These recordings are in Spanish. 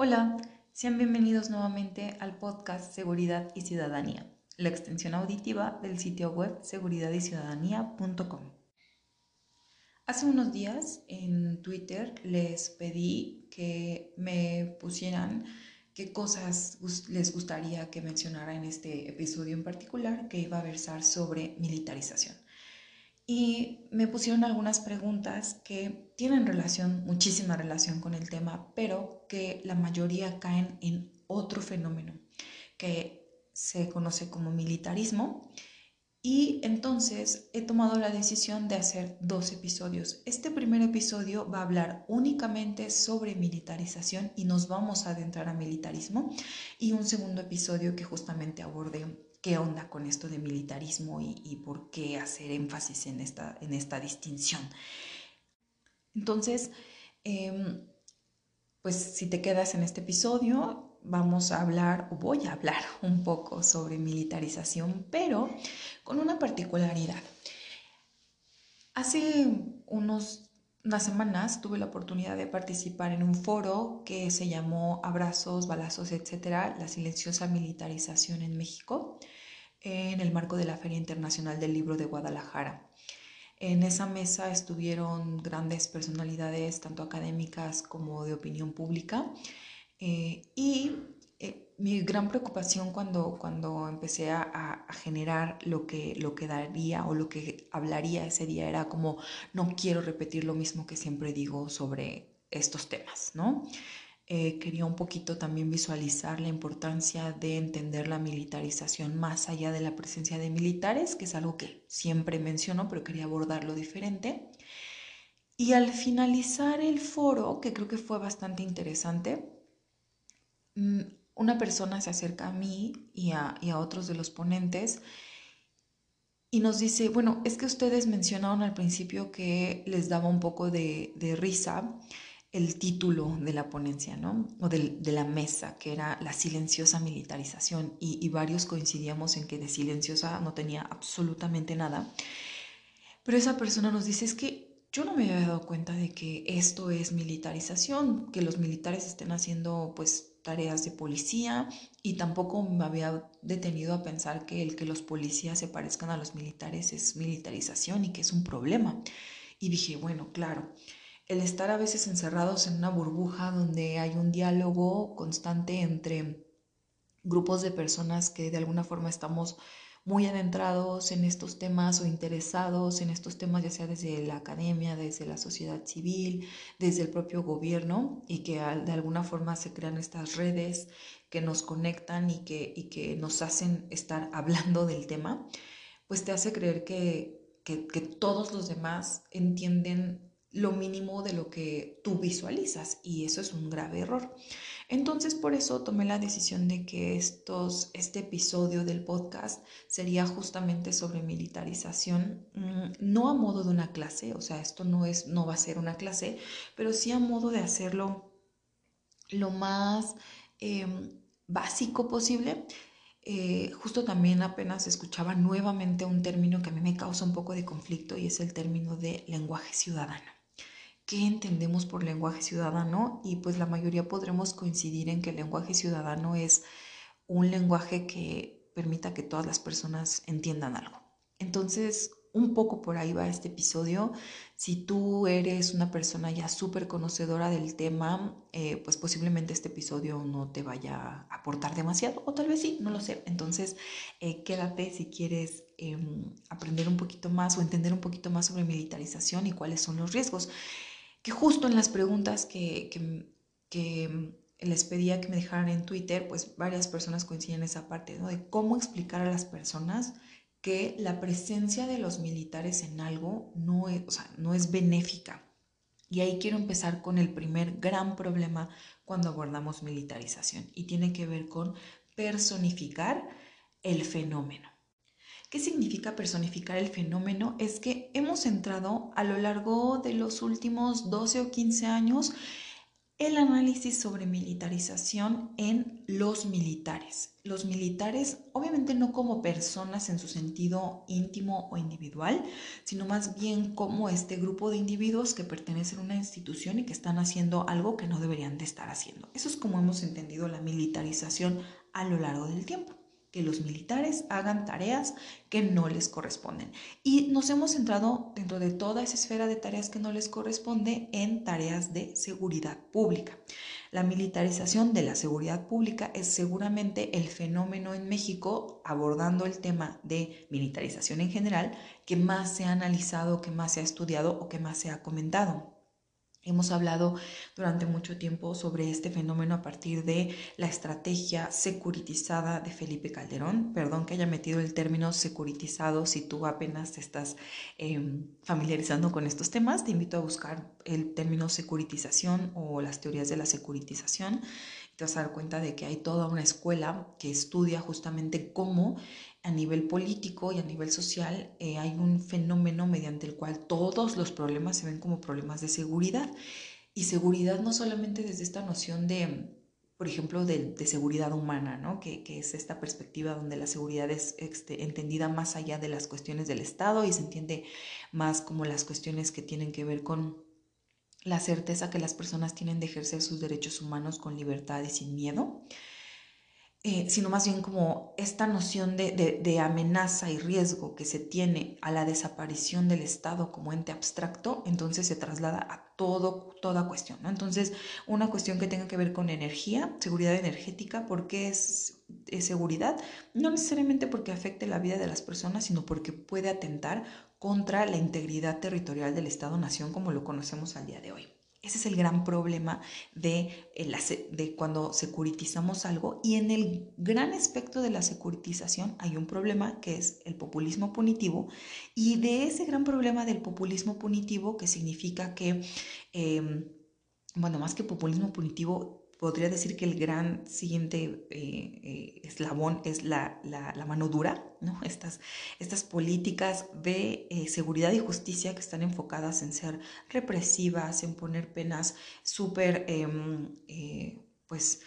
Hola, sean bienvenidos nuevamente al podcast Seguridad y Ciudadanía, la extensión auditiva del sitio web seguridadyciudadanía.com. Hace unos días en Twitter les pedí que me pusieran qué cosas les gustaría que mencionara en este episodio en particular que iba a versar sobre militarización y me pusieron algunas preguntas que tienen relación, muchísima relación con el tema, pero que la mayoría caen en otro fenómeno que se conoce como militarismo. Y entonces he tomado la decisión de hacer dos episodios. Este primer episodio va a hablar únicamente sobre militarización y nos vamos a adentrar a militarismo. Y un segundo episodio que justamente aborde qué onda con esto de militarismo y, por qué hacer énfasis en esta, en esta distinción. Entonces, em, pues si te quedas en este episodio, vamos a hablar, o voy a hablar un poco sobre militarización, pero con una particularidad. Hace unos unas semanas tuve la oportunidad de participar en un foro que se llamó Abrazos, Balazos, etcétera, la silenciosa militarización en México, en el marco de la Feria Internacional del Libro de Guadalajara. En esa mesa estuvieron grandes personalidades, tanto académicas como de opinión pública, eh, y mi gran preocupación cuando, cuando empecé a, generar lo que, lo que daría o lo que hablaría ese día era como, no quiero repetir lo mismo que siempre digo sobre estos temas, ¿no? Eh, quería un poquito también visualizar la importancia de entender la militarización más allá de la presencia de militares, que es algo que siempre menciono, pero quería abordarlo diferente. Y al finalizar el foro, que creo que fue bastante interesante, mm, una persona se acerca a mí y a, otros de los ponentes y nos dice, bueno, es que ustedes mencionaron al principio que les daba un poco de, risa el título de la ponencia, ¿no? O de, la mesa, que era la silenciosa militarización. Y, y, varios coincidíamos en que de silenciosa no tenía absolutamente nada. Pero esa persona nos dice, es que yo no me había dado cuenta de que esto es militarización, que los militares estén haciendo pues tareas de policía y tampoco me había detenido a pensar que el que los policías se parezcan a los militares es militarización y que es un problema. Y dije, bueno, claro, el estar a veces encerrados en una burbuja donde hay un diálogo constante entre grupos de personas que de alguna forma estamos muy adentrados en estos temas o interesados en estos temas, ya sea desde la academia, desde la sociedad civil, desde el propio gobierno, y que de alguna forma se crean estas redes que nos conectan y que, y que nos hacen estar hablando del tema, pues te hace creer que, que, que todos los demás entienden lo mínimo de lo que tú visualizas y eso es un grave error. Entonces por eso tomé la decisión de que estos, este episodio del podcast sería justamente sobre militarización, mm, no a modo de una clase, o sea, esto no, es, no va a ser una clase, pero sí a modo de hacerlo lo más em, básico posible. Eh, justo también apenas escuchaba nuevamente un término que a mí me causa un poco de conflicto y es el término de lenguaje ciudadano qué entendemos por lenguaje ciudadano y pues la mayoría podremos coincidir en que el lenguaje ciudadano es un lenguaje que permita que todas las personas entiendan algo. Entonces, un poco por ahí va este episodio. Si tú eres una persona ya súper conocedora del tema, eh, pues posiblemente este episodio no te vaya a aportar demasiado, o tal vez sí, no lo sé. Entonces, eh, quédate si quieres em, aprender un poquito más o entender un poquito más sobre militarización y cuáles son los riesgos que justo en las preguntas que, que, les pedía que me dejaran en Twitter, pues varias personas coinciden en esa parte, ¿no? De cómo explicar a las personas que la presencia de los militares en algo no es, no es benéfica. Y ahí quiero empezar con el primer gran problema cuando abordamos militarización y tiene que ver con personificar el fenómeno. ¿Qué significa personificar el fenómeno? Es que hemos entrado a lo largo de los últimos 12 o 15 años el análisis sobre militarización en los militares. Los militares, obviamente no como personas en su sentido íntimo o individual, sino más bien como este grupo de individuos que pertenecen a una institución y que están haciendo algo que no deberían de estar haciendo. Eso es como hemos entendido la militarización a lo largo del tiempo que los militares hagan tareas que no les corresponden. Y nos hemos centrado dentro de toda esa esfera de tareas que no les corresponde en tareas de seguridad pública. La militarización de la seguridad pública es seguramente el fenómeno en México, abordando el tema de militarización en general, que más se ha analizado, que más se ha estudiado o que más se ha comentado. Hemos hablado durante mucho tiempo sobre este fenómeno a partir de la estrategia securitizada de Felipe Calderón. Perdón que haya metido el término securitizado si tú apenas te estás em, familiarizando con estos temas. Te invito a buscar el término securitización o las teorías de la securitización. Te vas a dar cuenta de que hay toda una escuela que estudia justamente cómo a nivel político y a nivel social eh, hay un fenómeno mediante el cual todos los problemas se ven como problemas de seguridad. Y seguridad no solamente desde esta noción de, por ejemplo, de, seguridad humana, ¿no? que, es esta perspectiva donde la seguridad es este, entendida más allá de las cuestiones del Estado y se entiende más como las cuestiones que tienen que ver con la certeza que las personas tienen de ejercer sus derechos humanos con libertad y sin miedo. Eh, sino más bien como esta noción de, amenaza y riesgo que se tiene a la desaparición del Estado como ente abstracto, entonces se traslada a todo, toda cuestión. Entonces, una cuestión que tenga que ver con energía, seguridad energética, ¿por qué es, es seguridad? No necesariamente porque afecte la vida de las personas, sino porque puede atentar contra la integridad territorial del Estado-Nación como lo conocemos al día de hoy. Ese es el gran problema de, de, cuando securitizamos algo y en el gran aspecto de la securitización hay un problema que es el populismo punitivo y de ese gran problema del populismo punitivo que significa que, em, bueno, más que populismo punitivo, podría decir que el gran siguiente eh, eh, eslabón es la, mano dura, ¿no? estas, estas políticas de eh, seguridad y justicia que están enfocadas en ser represivas, en poner penas súper, em, pues,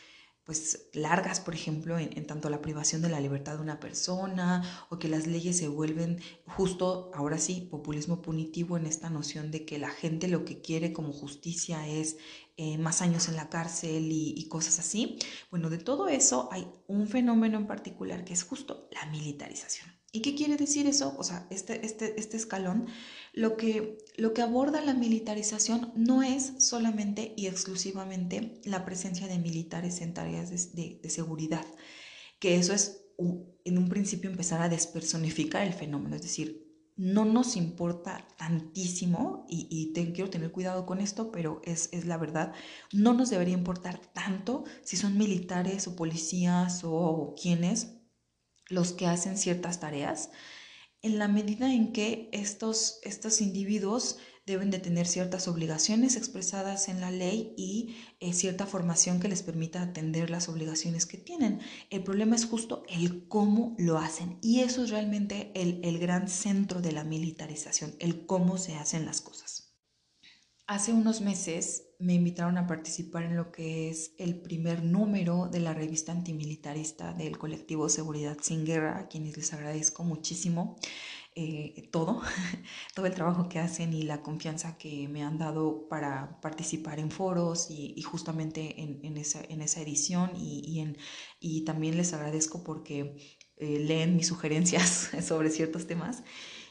pues largas, por ejemplo, en, tanto la privación de la libertad de una persona o que las leyes se vuelven justo, ahora sí, populismo punitivo en esta noción de que la gente lo que quiere como justicia es eh, más años en la cárcel y, cosas así. Bueno, de todo eso hay un fenómeno en particular que es justo la militarización. ¿Y qué quiere decir eso? O sea, este, este, este escalón, lo que, lo que aborda la militarización no es solamente y exclusivamente la presencia de militares en tareas de, de, seguridad, que eso es en un principio empezar a despersonificar el fenómeno, es decir, no nos importa tantísimo, y, y quiero tener cuidado con esto, pero es, es, la verdad, no nos debería importar tanto si son militares o policías o, o quienes los que hacen ciertas tareas, en la medida en que estos, estos individuos deben de tener ciertas obligaciones expresadas en la ley y eh, cierta formación que les permita atender las obligaciones que tienen. El problema es justo el cómo lo hacen y eso es realmente el, el gran centro de la militarización, el cómo se hacen las cosas. Hace unos meses me invitaron a participar en lo que es el primer número de la revista antimilitarista del colectivo Seguridad sin Guerra, a quienes les agradezco muchísimo eh, todo, todo el trabajo que hacen y la confianza que me han dado para participar en foros y, justamente en, esa, en, esa, edición y, en, y, también les agradezco porque eh, leen mis sugerencias sobre ciertos temas.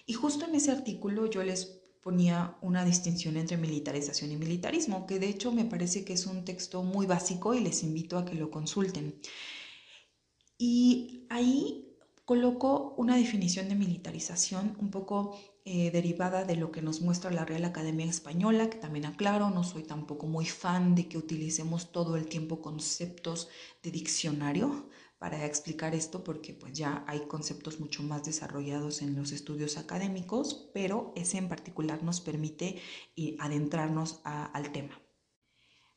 Y justo en ese artículo yo les ponía una distinción entre militarización y militarismo, que de hecho me parece que es un texto muy básico y les invito a que lo consulten. Y ahí coloco una definición de militarización un poco eh, derivada de lo que nos muestra la Real Academia Española, que también aclaro, no soy tampoco muy fan de que utilicemos todo el tiempo conceptos de diccionario, para explicar esto porque pues ya hay conceptos mucho más desarrollados en los estudios académicos, pero ese en particular nos permite adentrarnos al tema.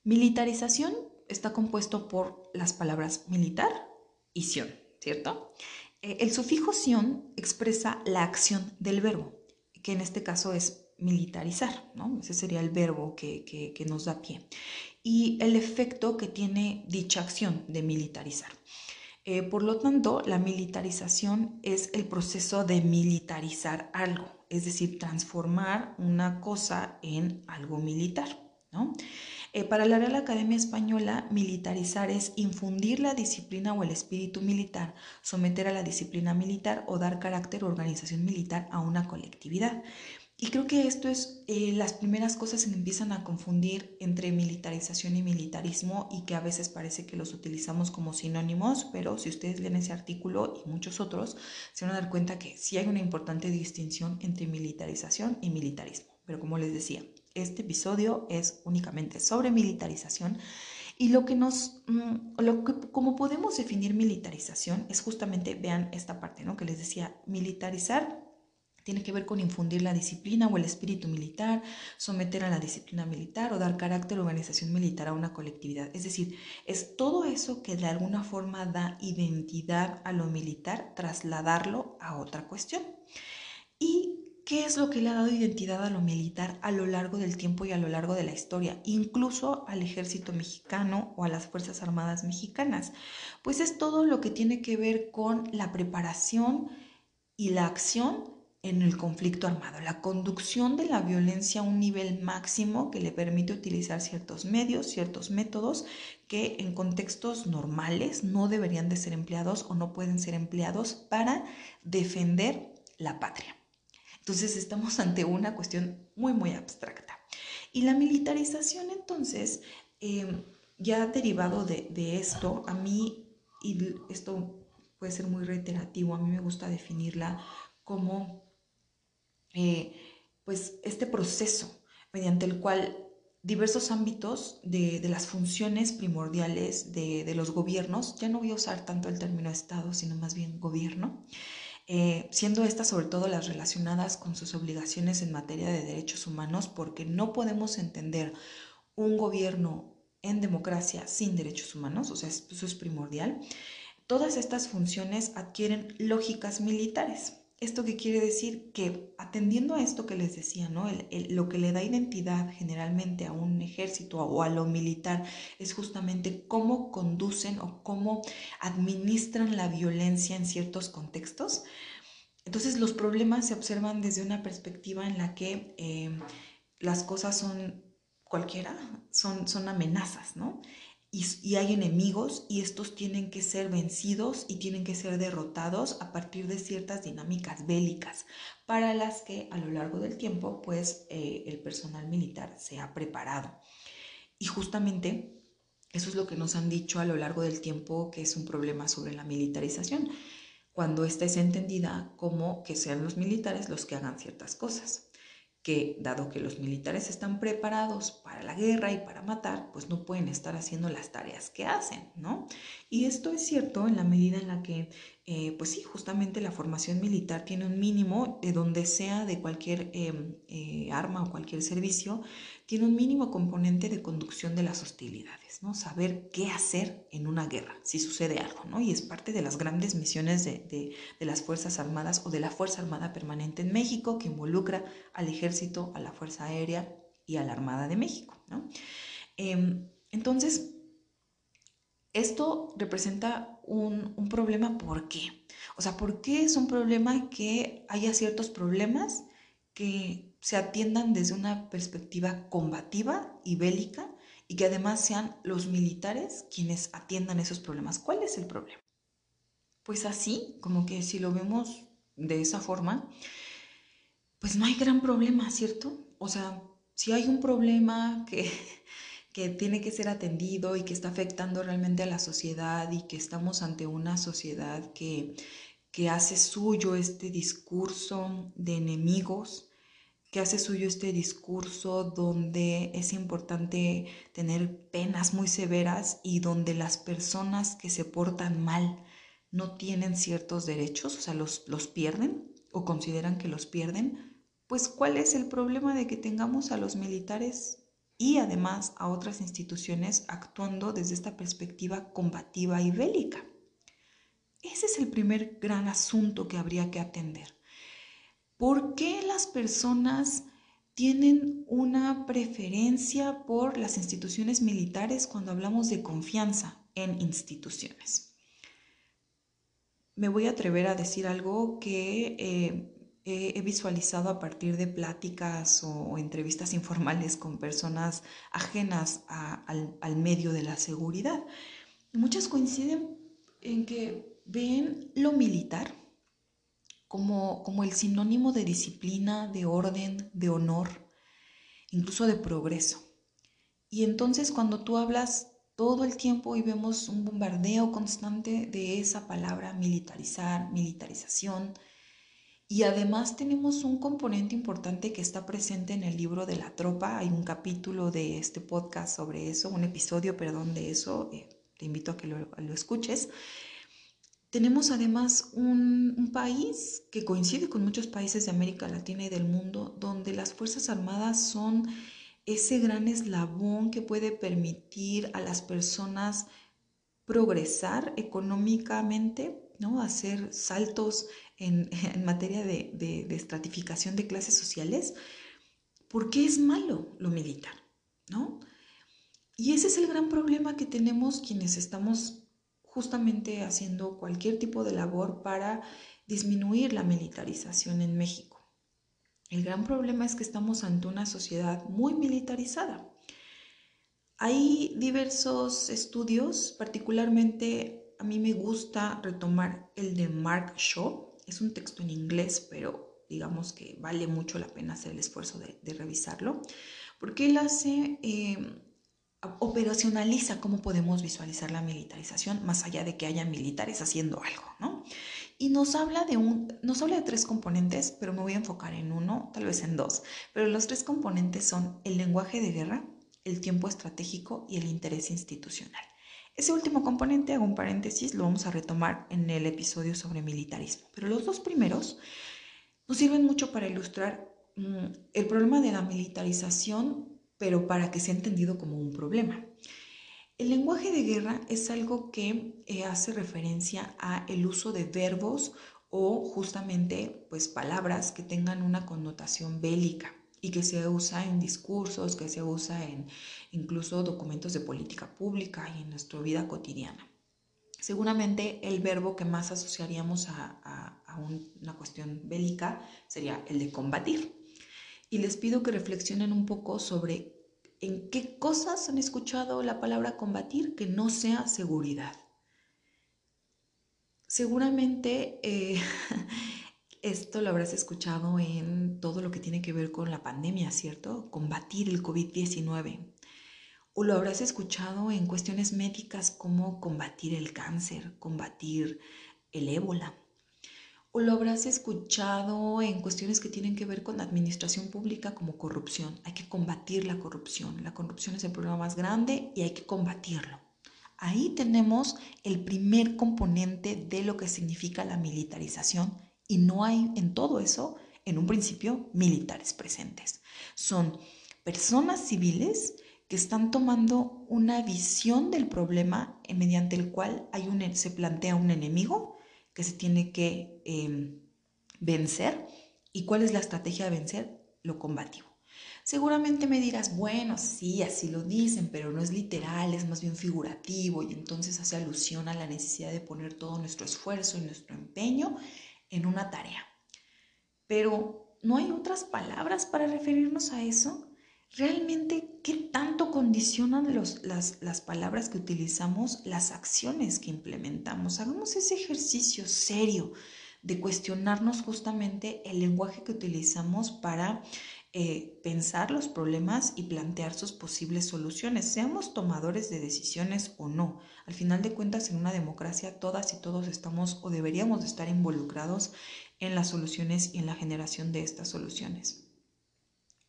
Militarización está compuesto por las palabras militar y sion, ¿cierto? Eh, el sufijo sion expresa la acción del verbo, que en este caso es militarizar, ¿no? Ese sería el verbo que, que nos da pie. Y el efecto que tiene dicha acción de militarizar. Eh, por lo tanto, la militarización es el proceso de militarizar algo, es decir, transformar una cosa en algo militar. ¿no? Eh, para la Real Academia Española, militarizar es infundir la disciplina o el espíritu militar, someter a la disciplina militar o dar carácter o organización militar a una colectividad. Y creo que esto es eh, las primeras cosas que empiezan a confundir entre militarización y militarismo y que a veces parece que los utilizamos como sinónimos, pero si ustedes leen ese artículo y muchos otros, se van a dar cuenta que sí hay una importante distinción entre militarización y militarismo. Pero como les decía, este episodio es únicamente sobre militarización y lo que nos, mm, lo que, como podemos definir militarización es justamente, vean esta parte, ¿no? Que les decía, militarizar tiene que ver con infundir la disciplina o el espíritu militar, someter a la disciplina militar o dar carácter o organización militar a una colectividad. Es decir, es todo eso que de alguna forma da identidad a lo militar, trasladarlo a otra cuestión. ¿Y qué es lo que le ha dado identidad a lo militar a lo largo del tiempo y a lo largo de la historia, incluso al ejército mexicano o a las Fuerzas Armadas mexicanas? Pues es todo lo que tiene que ver con la preparación y la acción en el conflicto armado, la conducción de la violencia a un nivel máximo que le permite utilizar ciertos medios, ciertos métodos que en contextos normales no deberían de ser empleados o no pueden ser empleados para defender la patria. Entonces estamos ante una cuestión muy, muy abstracta. Y la militarización entonces, em, ya derivado de, de esto, a mí, y esto puede ser muy reiterativo, a mí me gusta definirla como eh, pues este proceso mediante el cual diversos ámbitos de, las funciones primordiales de, los gobiernos, ya no voy a usar tanto el término Estado, sino más bien gobierno, eh, siendo estas sobre todo las relacionadas con sus obligaciones en materia de derechos humanos, porque no podemos entender un gobierno en democracia sin derechos humanos, o sea, eso es primordial. Todas estas funciones adquieren lógicas militares. ¿Esto qué quiere decir? Que atendiendo a esto que les decía, ¿no? lo que le da identidad generalmente a un ejército o a lo militar es justamente cómo conducen o cómo administran la violencia en ciertos contextos. Entonces los problemas se observan desde una perspectiva en la que eh, las cosas son cualquiera, son, son amenazas, ¿no? Y, hay enemigos y estos tienen que ser vencidos y tienen que ser derrotados a partir de ciertas dinámicas bélicas para las que a lo largo del tiempo pues eh, el personal militar se ha preparado. Y justamente eso es lo que nos han dicho a lo largo del tiempo que es un problema sobre la militarización, cuando esta es entendida como que sean los militares los que hagan ciertas cosas que dado que los militares están preparados para la guerra y para matar, pues no pueden estar haciendo las tareas que hacen, ¿no? Y esto es cierto en la medida en la que, eh, pues sí, justamente la formación militar tiene un mínimo de donde sea de cualquier em, eh, arma o cualquier servicio, tiene un mínimo componente de conducción de las hostilidades, ¿no? Saber qué hacer en una guerra, si sucede algo, ¿no? Y es parte de las grandes misiones de, las Fuerzas Armadas o de la Fuerza Armada Permanente en México, que involucra al Ejército, a la Fuerza Aérea y a la Armada de México, ¿no? Em, entonces, esto representa un, un problema, ¿por qué? O sea, ¿por qué es un problema que haya ciertos problemas que se atiendan desde una perspectiva combativa y bélica y que además sean los militares quienes atiendan esos problemas. ¿Cuál es el problema? Pues así, como que si lo vemos de esa forma, pues no hay gran problema, ¿cierto? O sea, si hay un problema que, que tiene que ser atendido y que está afectando realmente a la sociedad y que estamos ante una sociedad que, que hace suyo este discurso de enemigos, que hace suyo este discurso donde es importante tener penas muy severas y donde las personas que se portan mal no tienen ciertos derechos, o sea, los, los pierden o consideran que los pierden, pues ¿cuál es el problema de que tengamos a los militares y además a otras instituciones actuando desde esta perspectiva combativa y bélica? Ese es el primer gran asunto que habría que atender. ¿Por qué las personas tienen una preferencia por las instituciones militares cuando hablamos de confianza en instituciones. Me voy a atrever a decir algo que eh, he visualizado a partir de pláticas o, entrevistas informales con personas ajenas al, al medio de la seguridad. Muchas coinciden en que ven lo militar como, como el sinónimo de disciplina, de orden, de honor, incluso de progreso. Y entonces cuando tú hablas todo el tiempo y vemos un bombardeo constante de esa palabra militarizar, militarización, y además tenemos un componente importante que está presente en el libro de la tropa. Hay un capítulo de este podcast sobre eso, un episodio, perdón, de eso. Eh, te invito a que lo, lo escuches. Tenemos además un, país que coincide con muchos países de América Latina y del mundo, donde las Fuerzas Armadas son ese gran eslabón que puede permitir a las personas progresar económicamente, ¿no? hacer saltos en, materia de, de, de, estratificación de clases sociales, porque es malo lo militar, ¿no? Y ese es el gran problema que tenemos quienes estamos justamente haciendo cualquier tipo de labor para disminuir la militarización en México. El gran problema es que estamos ante una sociedad muy militarizada. Hay diversos estudios, particularmente a mí me gusta retomar el de Mark Shaw. Es un texto en inglés, pero digamos que vale mucho la pena hacer el esfuerzo de, revisarlo, porque él hace eh, operacionaliza cómo podemos visualizar la militarización más allá de que haya militares haciendo algo, ¿no? Y nos habla de un nos habla de tres componentes, pero me voy a enfocar en uno, tal vez en dos, pero los tres componentes son el lenguaje de guerra, el tiempo estratégico y el interés institucional. Ese último componente, hago un paréntesis, lo vamos a retomar en el episodio sobre militarismo, pero los dos primeros nos sirven mucho para ilustrar mm, el problema de la militarización pero para que sea entendido como un problema. El lenguaje de guerra es algo que eh, hace referencia a el uso de verbos o justamente pues palabras que tengan una connotación bélica y que se usa en discursos, que se usa en incluso documentos de política pública y en nuestra vida cotidiana. Seguramente el verbo que más asociaríamos a, a una cuestión bélica sería el de combatir. Y les pido que reflexionen un poco sobre en qué cosas han escuchado la palabra combatir que no sea seguridad. Seguramente eh, esto lo habrás escuchado en todo lo que tiene que ver con la pandemia, ¿cierto? Combatir el COVID-19. O lo habrás escuchado en cuestiones médicas como combatir el cáncer, combatir el ébola o lo habrás escuchado en cuestiones que tienen que ver con la administración pública como corrupción. Hay que combatir la corrupción. La corrupción es el problema más grande y hay que combatirlo. Ahí tenemos el primer componente de lo que significa la militarización y no hay en todo eso, en un principio, militares presentes. Son personas civiles que están tomando una visión del problema mediante el cual hay un, se plantea un enemigo que se tiene que em, vencer. ¿Y cuál es la estrategia de vencer? Lo combativo. Seguramente me dirás, bueno, sí, así lo dicen, pero no es literal, es más bien figurativo y entonces hace alusión a la necesidad de poner todo nuestro esfuerzo y nuestro empeño en una tarea. Pero, ¿no hay otras palabras para referirnos a eso? Realmente qué tanto condicionan los, las, las, palabras que utilizamos las acciones que implementamos. Hagamos ese ejercicio serio de cuestionarnos justamente el lenguaje que utilizamos para eh, pensar los problemas y plantear sus posibles soluciones, seamos tomadores de decisiones o no. Al final de cuentas, en una democracia, todas y todos estamos o deberíamos de estar involucrados en las soluciones y en la generación de estas soluciones.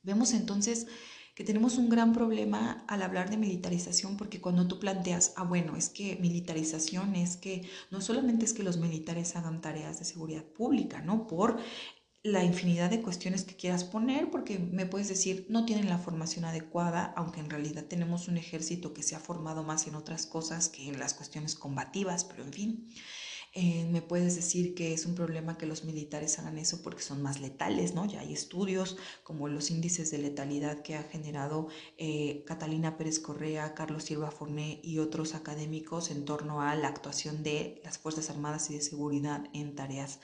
Vemos entonces que tenemos un gran problema al hablar de militarización porque cuando tú planteas, ah, bueno, es que militarización es que no solamente es que los militares hagan tareas de seguridad pública, ¿no? Por la infinidad de cuestiones que quieras poner, porque me puedes decir, no tienen la formación adecuada, aunque en realidad tenemos un ejército que se ha formado más en otras cosas que en las cuestiones combativas, pero en fin. Eh, me puedes decir que es un problema que los militares hagan eso porque son más letales, ¿no? Ya hay estudios como los índices de letalidad que ha generado eh, Catalina Pérez Correa, Carlos Silva Forné y otros académicos en torno a la actuación de las Fuerzas Armadas y de Seguridad en tareas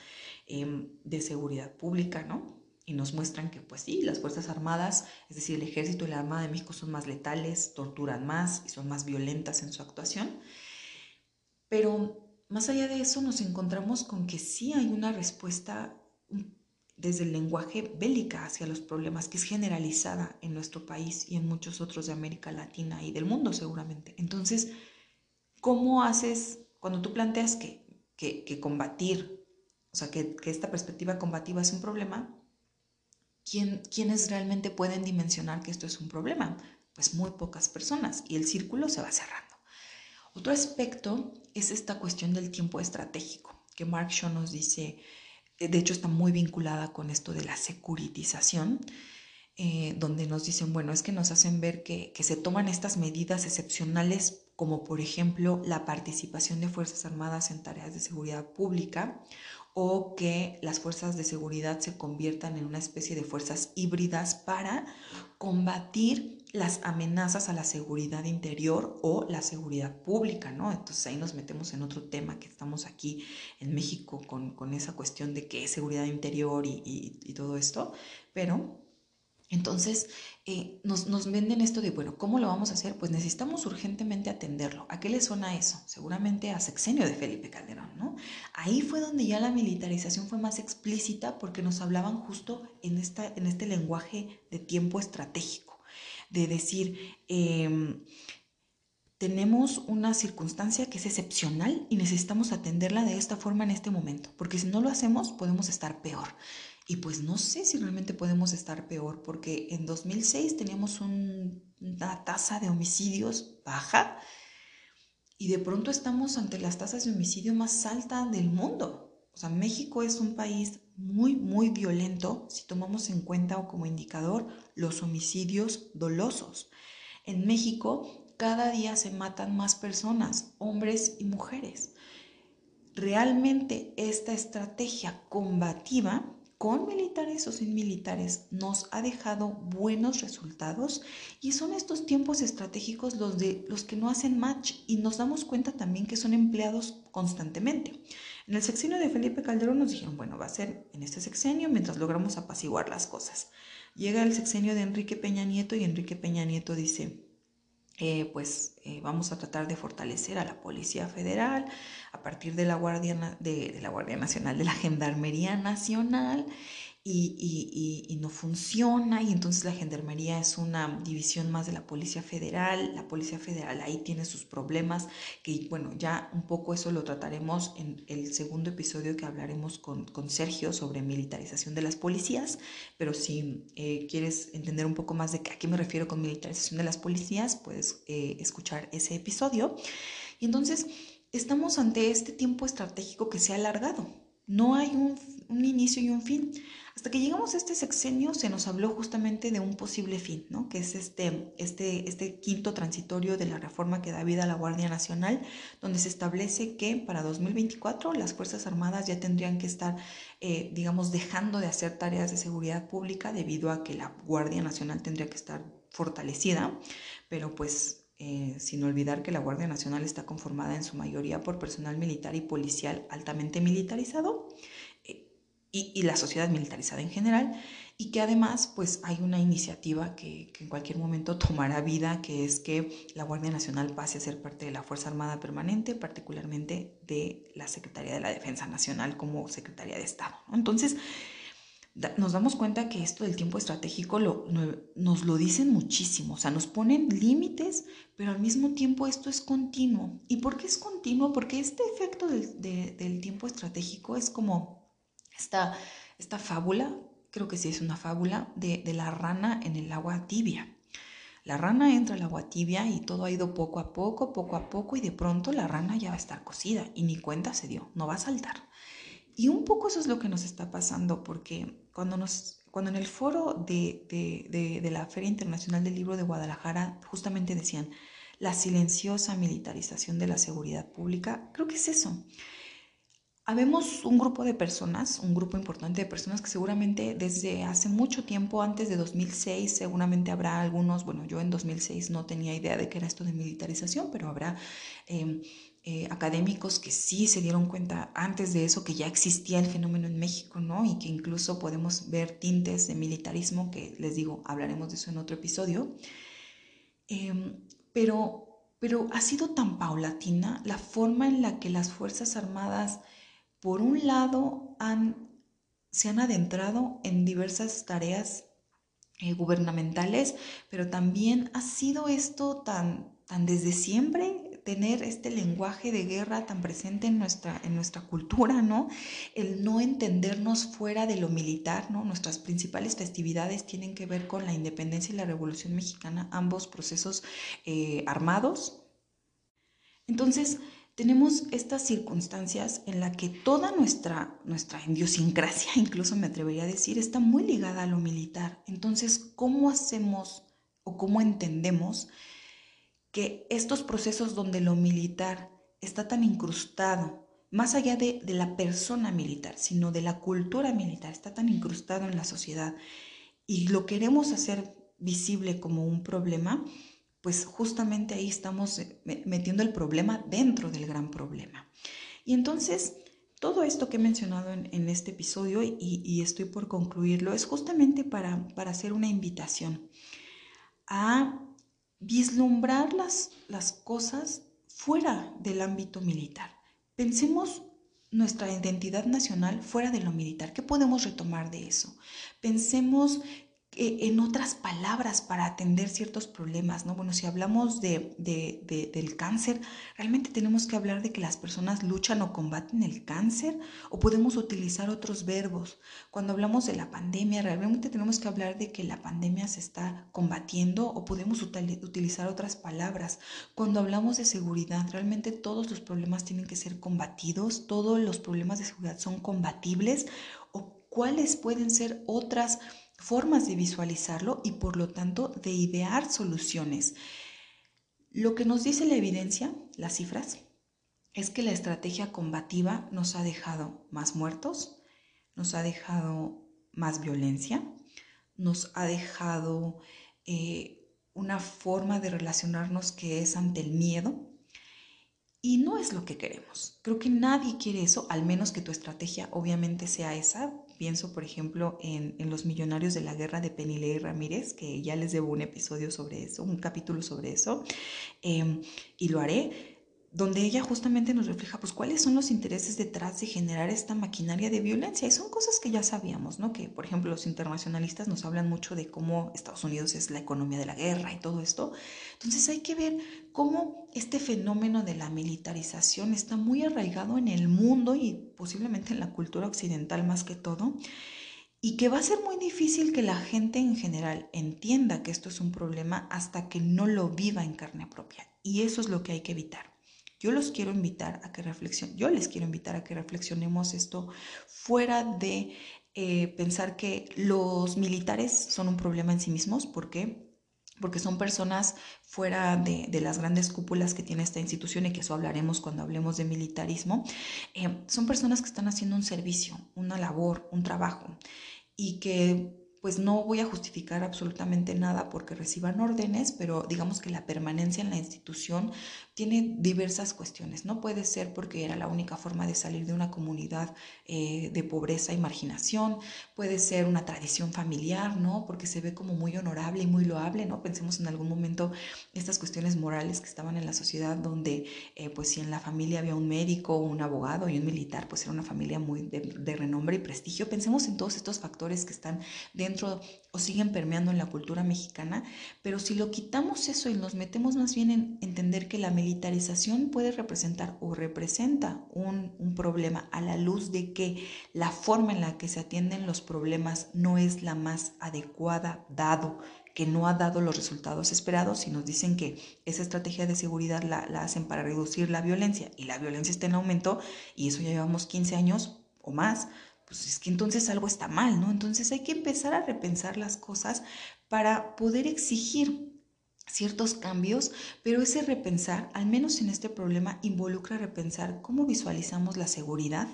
em, de seguridad pública, ¿no? y nos muestran que pues sí, las Fuerzas Armadas, es decir, el Ejército y la Armada de México son más letales, torturan más y son más violentas en su actuación. Pero más allá de eso nos encontramos con que sí hay una respuesta mm, desde el lenguaje bélica hacia los problemas que es generalizada en nuestro país y en muchos otros de América Latina y del mundo seguramente. Entonces, ¿cómo haces cuando tú planteas que, que, combatir, o sea, que, que esta perspectiva combativa es un problema? ¿quién, ¿quiénes realmente pueden dimensionar que esto es un problema? Pues muy pocas personas y el círculo se va cerrando. Otro aspecto es esta cuestión del tiempo estratégico, que Mark Shaw nos dice, eh, de hecho está muy vinculada con esto de la securitización, eh, donde nos dicen, bueno, es que nos hacen ver que, que se toman estas medidas excepcionales, como por ejemplo la participación de Fuerzas Armadas en tareas de seguridad pública o que las fuerzas de seguridad se conviertan en una especie de fuerzas híbridas para combatir las amenazas a la seguridad interior o la seguridad pública, ¿no? Entonces ahí nos metemos en otro tema que estamos aquí en México con, esa cuestión de qué es seguridad interior y, y todo esto, pero entonces, eh, nos, venden esto de, bueno, ¿cómo lo vamos a hacer? Pues necesitamos urgentemente atenderlo. ¿A qué le suena eso? Seguramente a sexenio de Felipe Calderón, ¿no? Ahí fue donde ya la militarización fue más explícita porque nos hablaban justo en, esta, en este lenguaje de tiempo estratégico, de decir, em, tenemos una circunstancia que es excepcional y necesitamos atenderla de esta forma en este momento, porque si no lo hacemos podemos estar peor. Y pues no sé si realmente podemos estar peor, porque en 2006 teníamos una tasa de homicidios baja y de pronto estamos ante las tasas de homicidio más altas del mundo. O sea, México es un país muy, muy violento si tomamos en cuenta o como indicador los homicidios dolosos. En México cada día se matan más personas, hombres y mujeres. Realmente esta estrategia combativa con militares o sin militares, nos ha dejado buenos resultados y son estos tiempos estratégicos los, de, los que no hacen match y nos damos cuenta también que son empleados constantemente. En el sexenio de Felipe Calderón nos dijeron, bueno, va a ser en este sexenio mientras logramos apaciguar las cosas. Llega el sexenio de Enrique Peña Nieto y Enrique Peña Nieto dice, eh, pues eh, vamos a tratar de fortalecer a la Policía Federal a partir de la Guardia, de, la Guardia Nacional, de la Gendarmería Nacional y, no funciona y entonces la gendarmería es una división más de la Policía Federal, la Policía Federal ahí tiene sus problemas, que bueno, ya un poco eso lo trataremos en el segundo episodio que hablaremos con, Sergio sobre militarización de las policías, pero si eh, quieres entender un poco más de a qué me refiero con militarización de las policías, puedes eh, escuchar ese episodio. Y entonces estamos ante este tiempo estratégico que se ha alargado. No hay un, un inicio y un fin. Hasta que llegamos a este sexenio se nos habló justamente de un posible fin, ¿no? que es este, este, este quinto transitorio de la reforma que da vida a la Guardia Nacional, donde se establece que para 2024 las Fuerzas Armadas ya tendrían que estar, eh, digamos, dejando de hacer tareas de seguridad pública debido a que la Guardia Nacional tendría que estar fortalecida, pero pues eh, sin olvidar que la Guardia Nacional está conformada en su mayoría por personal militar y policial altamente militarizado y, la sociedad militarizada en general, y que además pues hay una iniciativa que, que, en cualquier momento tomará vida, que es que la Guardia Nacional pase a ser parte de la Fuerza Armada Permanente, particularmente de la Secretaría de la Defensa Nacional como Secretaría de Estado. Entonces, nos damos cuenta que esto del tiempo estratégico lo, nos lo dicen muchísimo, o sea, nos ponen límites, pero al mismo tiempo esto es continuo. ¿Y por qué es continuo? Porque este efecto del, del tiempo estratégico es como esta, esta fábula, creo que sí es una fábula, de, de la rana en el agua tibia. La rana entra al agua tibia y todo ha ido poco a poco, poco a poco y de pronto la rana ya va a estar cocida y ni cuenta se dio, no va a saltar. Y un poco eso es lo que nos está pasando porque cuando, nos, cuando en el foro de, de, de la Feria Internacional del Libro de Guadalajara justamente decían la silenciosa militarización de la seguridad pública, creo que es eso Habemos un grupo de personas, un grupo importante de personas que seguramente desde hace mucho tiempo, antes de 2006, seguramente habrá algunos, bueno, yo en 2006 no tenía idea de qué era esto de militarización, pero habrá em, eh, académicos que sí se dieron cuenta antes de eso que ya existía el fenómeno en México, ¿no? Y que incluso podemos ver tintes de militarismo, que les digo, hablaremos de eso en otro episodio. Em, pero, pero ha sido tan paulatina la forma en la que las Fuerzas Armadas por un lado, se han adentrado en diversas tareas eh, gubernamentales, pero también ha sido esto tan, tan desde siempre tener este lenguaje de guerra tan presente en nuestra, en nuestra cultura, ¿no? El no entendernos fuera de lo militar, ¿no? Nuestras principales festividades tienen que ver con la independencia y la revolución mexicana, ambos procesos eh, armados. Entonces, tenemos estas circunstancias en la que toda nuestra, nuestra idiosincrasia, incluso me atrevería a decir, está muy ligada a lo militar. Entonces, ¿cómo hacemos o cómo entendemos que estos procesos donde lo militar está tan incrustado, más allá de, de la persona militar, sino de la cultura militar, está tan incrustado en la sociedad y lo queremos hacer visible como un problema, pues justamente ahí estamos eh, metiendo el problema dentro del gran problema. Y entonces, todo esto que he mencionado en, este episodio y, estoy por concluirlo es justamente para, para hacer una invitación a vislumbrar las, las cosas fuera del ámbito militar. Pensemos nuestra identidad nacional fuera de lo militar. ¿Qué podemos retomar de eso? Pensemos en otras palabras para atender ciertos problemas, ¿no? Bueno, si hablamos de, del cáncer, ¿realmente tenemos que hablar de que las personas luchan o combaten el cáncer? ¿O podemos utilizar otros verbos? Cuando hablamos de la pandemia, ¿realmente tenemos que hablar de que la pandemia se está combatiendo? ¿O podemos utilizar otras palabras? Cuando hablamos de seguridad, ¿realmente todos los problemas tienen que ser combatidos? ¿Todos los problemas de seguridad son combatibles? ¿O cuáles pueden ser otras formas de visualizarlo y por lo tanto de idear soluciones. Lo que nos dice la evidencia, las cifras, es que la estrategia combativa nos ha dejado más muertos, nos ha dejado más violencia, nos ha dejado eh, una forma de relacionarnos que es ante el miedo, y no es lo que queremos. Creo que nadie quiere eso, al menos que tu estrategia obviamente sea esa. Pienso, por ejemplo, en, Los Millonarios de la Guerra de Penilei Ramírez, que ya les debo un episodio sobre eso, un capítulo sobre eso, em, y lo haré donde ella justamente nos refleja pues cuáles son los intereses detrás de generar esta maquinaria de violencia y son cosas que ya sabíamos, ¿no? Que por ejemplo los internacionalistas nos hablan mucho de cómo Estados Unidos es la economía de la guerra y todo esto. Entonces hay que ver cómo este fenómeno de la militarización está muy arraigado en el mundo y posiblemente en la cultura occidental más que todo y que va a ser muy difícil que la gente en general entienda que esto es un problema hasta que no lo viva en carne propia y eso es lo que hay que evitar. Yo los quiero invitar a que reflexionen, yo les quiero invitar a que reflexionemos esto fuera de eh, pensar que los militares son un problema en sí mismos, ¿por qué? Porque son personas fuera de, las grandes cúpulas que tiene esta institución y que eso hablaremos cuando hablemos de militarismo, eh, son personas que están haciendo un servicio, una labor, un trabajo y que pues no voy a justificar absolutamente nada porque reciban órdenes, pero digamos que la permanencia en la institución tiene diversas cuestiones. No puede ser porque era la única forma de salir de una comunidad eh, de pobreza y marginación, puede ser una tradición familiar, ¿no? Porque se ve como muy honorable y muy loable, ¿no? Pensemos en algún momento estas cuestiones morales que estaban en la sociedad donde, eh, pues si en la familia había un médico, un abogado y un militar, pues era una familia muy de, de renombre y prestigio. Pensemos en todos estos factores que están dentro o siguen permeando en la cultura mexicana, pero si lo quitamos eso y nos metemos más bien en entender que la militarización puede representar o representa un, un, problema a la luz de que la forma en la que se atienden los problemas no es la más adecuada dado que no ha dado los resultados esperados y nos dicen que esa estrategia de seguridad la, la hacen para reducir la violencia y la violencia está en aumento y eso ya llevamos 15 años o más, pues es que entonces algo está mal, ¿no? Entonces hay que empezar a repensar las cosas para poder exigir ciertos cambios, pero ese repensar, al menos en este problema, involucra repensar cómo visualizamos la seguridad,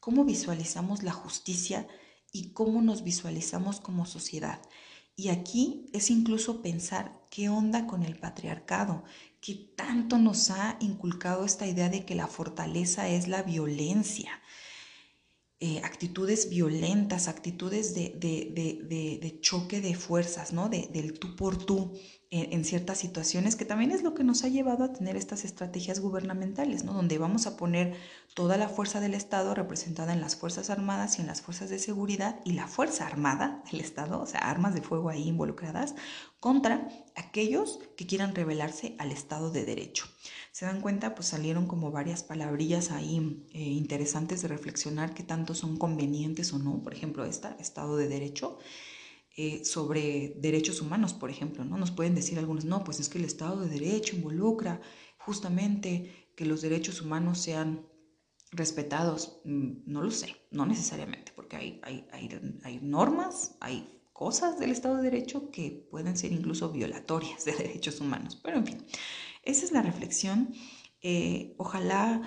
cómo visualizamos la justicia y cómo nos visualizamos como sociedad. Y aquí es incluso pensar qué onda con el patriarcado, que tanto nos ha inculcado esta idea de que la fortaleza es la violencia. Eh, actitudes violentas, actitudes de, de, choque de fuerzas, ¿no? del tú por tú, en, ciertas situaciones, que también es lo que nos ha llevado a tener estas estrategias gubernamentales, ¿no? donde vamos a poner toda la fuerza del Estado representada en las Fuerzas Armadas y en las Fuerzas de Seguridad y la Fuerza Armada del Estado, o sea, armas de fuego ahí involucradas, contra aquellos que quieran rebelarse al Estado de Derecho. Se dan cuenta, pues salieron como varias palabrillas ahí eh, interesantes de reflexionar qué tanto son convenientes o no, por ejemplo, esta, Estado de Derecho. Eh, sobre derechos humanos, por ejemplo, ¿no? Nos pueden decir algunos, no, pues es que el Estado de Derecho involucra justamente que los derechos humanos sean respetados. Mm, no lo sé, no necesariamente, porque hay, hay, hay, normas, hay cosas del Estado de Derecho que pueden ser incluso violatorias de derechos humanos. Pero en fin, esa es la reflexión. Eh, ojalá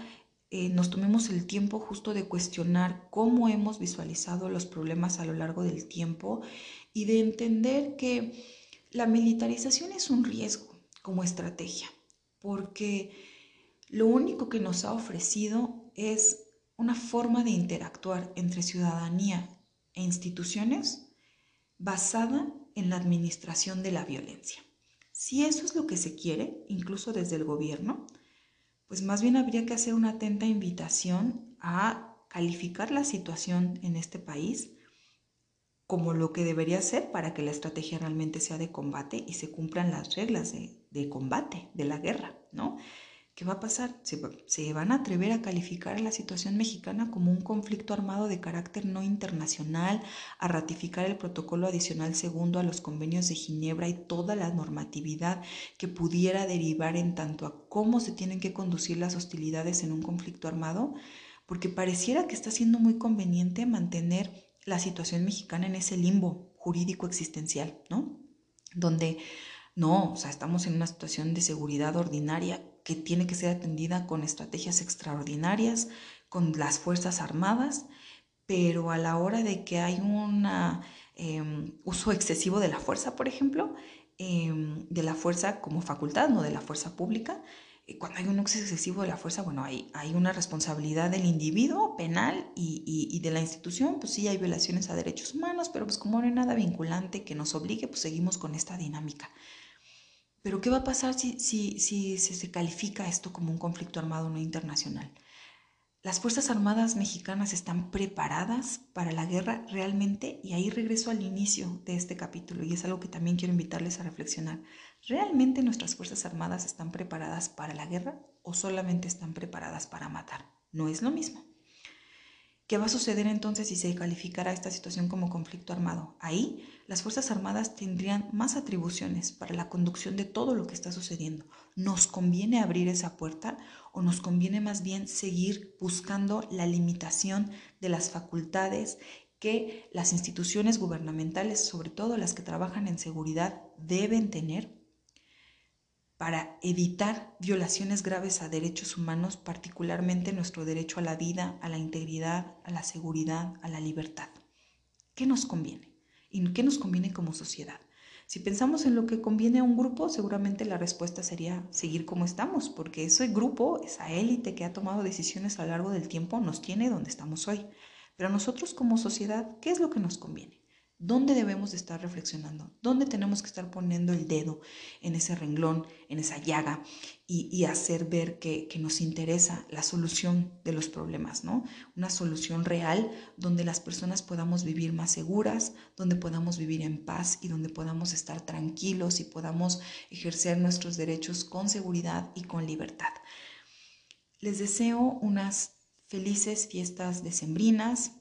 eh, nos tomemos el tiempo justo de cuestionar cómo hemos visualizado los problemas a lo largo del tiempo y de entender que la militarización es un riesgo como estrategia, porque lo único que nos ha ofrecido es una forma de interactuar entre ciudadanía e instituciones basada en la administración de la violencia. Si eso es lo que se quiere, incluso desde el gobierno, pues más bien habría que hacer una atenta invitación a calificar la situación en este país como lo que debería ser para que la estrategia realmente sea de combate y se cumplan las reglas de, combate, de la guerra, ¿no? ¿Qué va a pasar? Se, van a atrever a calificar a la situación mexicana como un conflicto armado de carácter no internacional, a ratificar el protocolo adicional segundo a los convenios de Ginebra y toda la normatividad que pudiera derivar en tanto a cómo se tienen que conducir las hostilidades en un conflicto armado, porque pareciera que está siendo muy conveniente mantener la situación mexicana en ese limbo jurídico existencial, ¿no? Donde no, o sea, estamos en una situación de seguridad ordinaria que tiene que ser atendida con estrategias extraordinarias, con las Fuerzas Armadas, pero a la hora de que hay un em, uso excesivo de la fuerza, por ejemplo, em, de la fuerza como facultad, no de la fuerza pública, cuando hay un uso excesivo de la fuerza, bueno, hay, hay una responsabilidad del individuo penal y, y, de la institución, pues sí hay violaciones a derechos humanos, pero pues como no hay nada vinculante que nos obligue, pues seguimos con esta dinámica. Pero ¿qué va a pasar si, si, si se califica esto como un conflicto armado no internacional? Las Fuerzas Armadas mexicanas están preparadas para la guerra realmente y ahí regreso al inicio de este capítulo y es algo que también quiero invitarles a reflexionar. ¿Realmente nuestras Fuerzas Armadas están preparadas para la guerra o solamente están preparadas para matar? No es lo mismo. ¿Qué va a suceder entonces si se calificara esta situación como conflicto armado? Ahí las Fuerzas Armadas tendrían más atribuciones para la conducción de todo lo que está sucediendo. ¿Nos conviene abrir esa puerta o nos conviene más bien seguir buscando la limitación de las facultades que las instituciones gubernamentales, sobre todo las que trabajan en seguridad, deben tener para evitar violaciones graves a derechos humanos, particularmente nuestro derecho a la vida, a la integridad, a la seguridad, a la libertad. ¿Qué nos conviene? ¿Y qué nos conviene como sociedad? Si pensamos en lo que conviene a un grupo, seguramente la respuesta sería seguir como estamos, porque ese grupo, esa élite que ha tomado decisiones a lo largo del tiempo, nos tiene donde estamos hoy. Pero nosotros como sociedad, ¿qué es lo que nos conviene? ¿Dónde debemos de estar reflexionando? ¿Dónde tenemos que estar poniendo el dedo en ese renglón, en esa llaga y, hacer ver que, que, nos interesa la solución de los problemas, ¿no? Una solución real donde las personas podamos vivir más seguras, donde podamos vivir en paz y donde podamos estar tranquilos y podamos ejercer nuestros derechos con seguridad y con libertad. Les deseo unas felices fiestas decembrinas.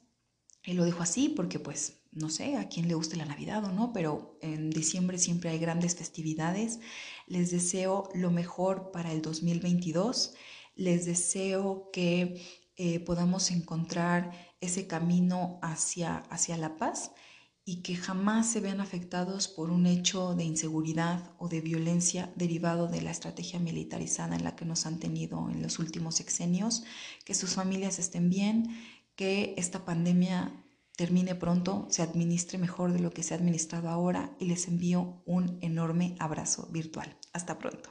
Y lo dejo así porque pues no sé a quién le guste la Navidad o no, pero en diciembre siempre hay grandes festividades. Les deseo lo mejor para el 2022. Les deseo que eh, podamos encontrar ese camino hacia, hacia la paz y que jamás se vean afectados por un hecho de inseguridad o de violencia derivado de la estrategia militarizada en la que nos han tenido en los últimos sexenios, que sus familias estén bien, que esta pandemia termine pronto, se administre mejor de lo que se ha administrado ahora y les envío un enorme abrazo virtual. Hasta pronto.